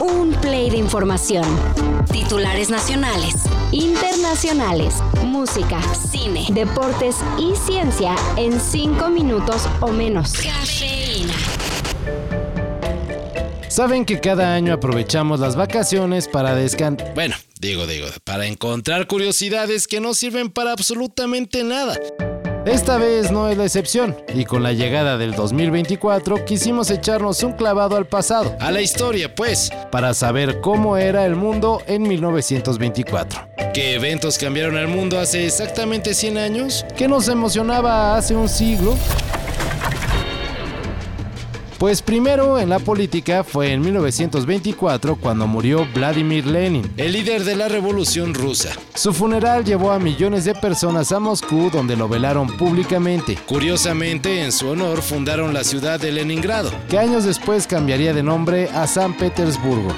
Un play de información. Titulares nacionales, internacionales, música, cine, deportes y ciencia en cinco minutos o menos. Cafeína. Saben que cada año aprovechamos las vacaciones para descansar. Bueno, digo, digo, para encontrar curiosidades que no sirven para absolutamente nada. Esta vez no es la excepción, y con la llegada del 2024 quisimos echarnos un clavado al pasado, a la historia pues, para saber cómo era el mundo en 1924. ¿Qué eventos cambiaron el mundo hace exactamente 100 años? ¿Qué nos emocionaba hace un siglo? Pues primero en la política fue en 1924 cuando murió Vladimir Lenin, el líder de la revolución rusa. Su funeral llevó a millones de personas a Moscú donde lo velaron públicamente. Curiosamente, en su honor fundaron la ciudad de Leningrado, que años después cambiaría de nombre a San Petersburgo.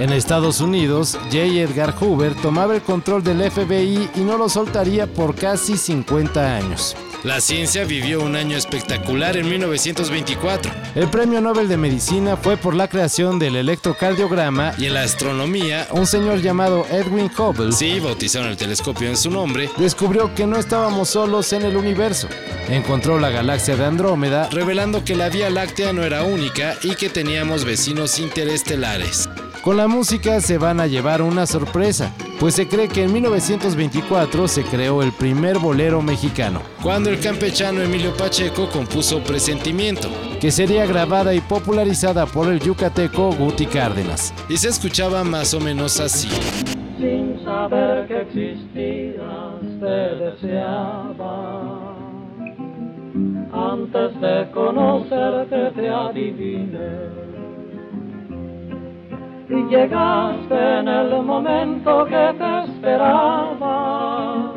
En Estados Unidos, J. Edgar Hoover tomaba el control del FBI y no lo soltaría por casi 50 años. La ciencia vivió un año espectacular en 1924. El premio Nobel de Medicina fue por la creación del electrocardiograma y en la astronomía, un señor llamado Edwin Hubble, sí, bautizaron el telescopio en su nombre, descubrió que no estábamos solos en el universo. Encontró la galaxia de Andrómeda, revelando que la Vía Láctea no era única y que teníamos vecinos interestelares. Con la música se van a llevar una sorpresa, pues se cree que en 1924 se creó el primer bolero mexicano, cuando el campechano Emilio Pacheco compuso Presentimiento, que sería grabada y popularizada por el yucateco Guti Cárdenas, y se escuchaba más o menos así. Sin saber que existías, te deseaba. Antes de conocerte te adiviné llegaste en el momento que te esperaba.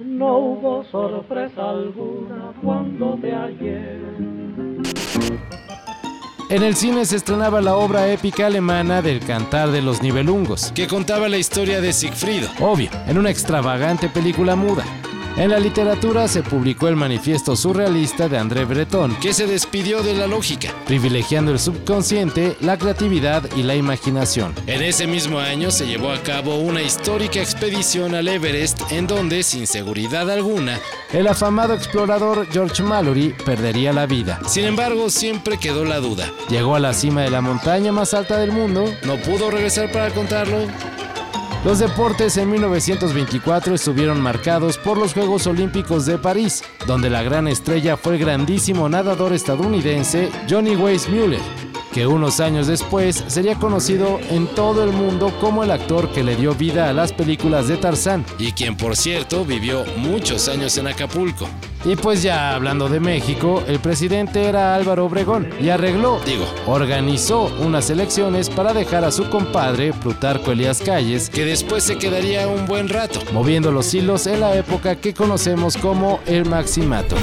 No hubo sorpresa alguna cuando te hallé. En el cine se estrenaba la obra épica alemana del Cantar de los Nibelungos, que contaba la historia de Siegfried, obvio, en una extravagante película muda. En la literatura se publicó el manifiesto surrealista de André Breton, que se despidió de la lógica, privilegiando el subconsciente, la creatividad y la imaginación. En ese mismo año se llevó a cabo una histórica expedición al Everest en donde, sin seguridad alguna, el afamado explorador George Mallory perdería la vida. Sin embargo, siempre quedó la duda. Llegó a la cima de la montaña más alta del mundo, no pudo regresar para contarlo, los deportes en 1924 estuvieron marcados por los Juegos Olímpicos de París, donde la gran estrella fue el grandísimo nadador estadounidense Johnny Weissmuller, que unos años después sería conocido en todo el mundo como el actor que le dio vida a las películas de Tarzán, y quien por cierto vivió muchos años en Acapulco. Y pues ya hablando de México, el presidente era Álvaro Obregón y arregló, digo, organizó unas elecciones para dejar a su compadre Plutarco Elías Calles, que después se quedaría un buen rato, moviendo los hilos en la época que conocemos como el Maximato.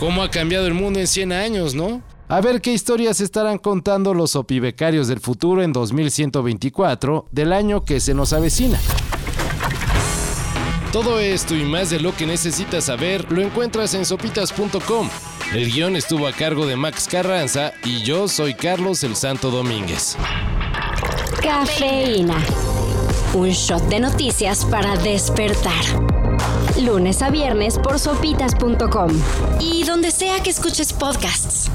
¿Cómo ha cambiado el mundo en 100 años, no? A ver qué historias estarán contando los opibecarios del futuro en 2124 del año que se nos avecina. Todo esto y más de lo que necesitas saber lo encuentras en sopitas.com. El guion estuvo a cargo de Max Carranza y yo soy Carlos el Santo Domínguez. Cafeína. Un shot de noticias para despertar. Lunes a viernes por sopitas.com. Y donde sea que escuches podcasts.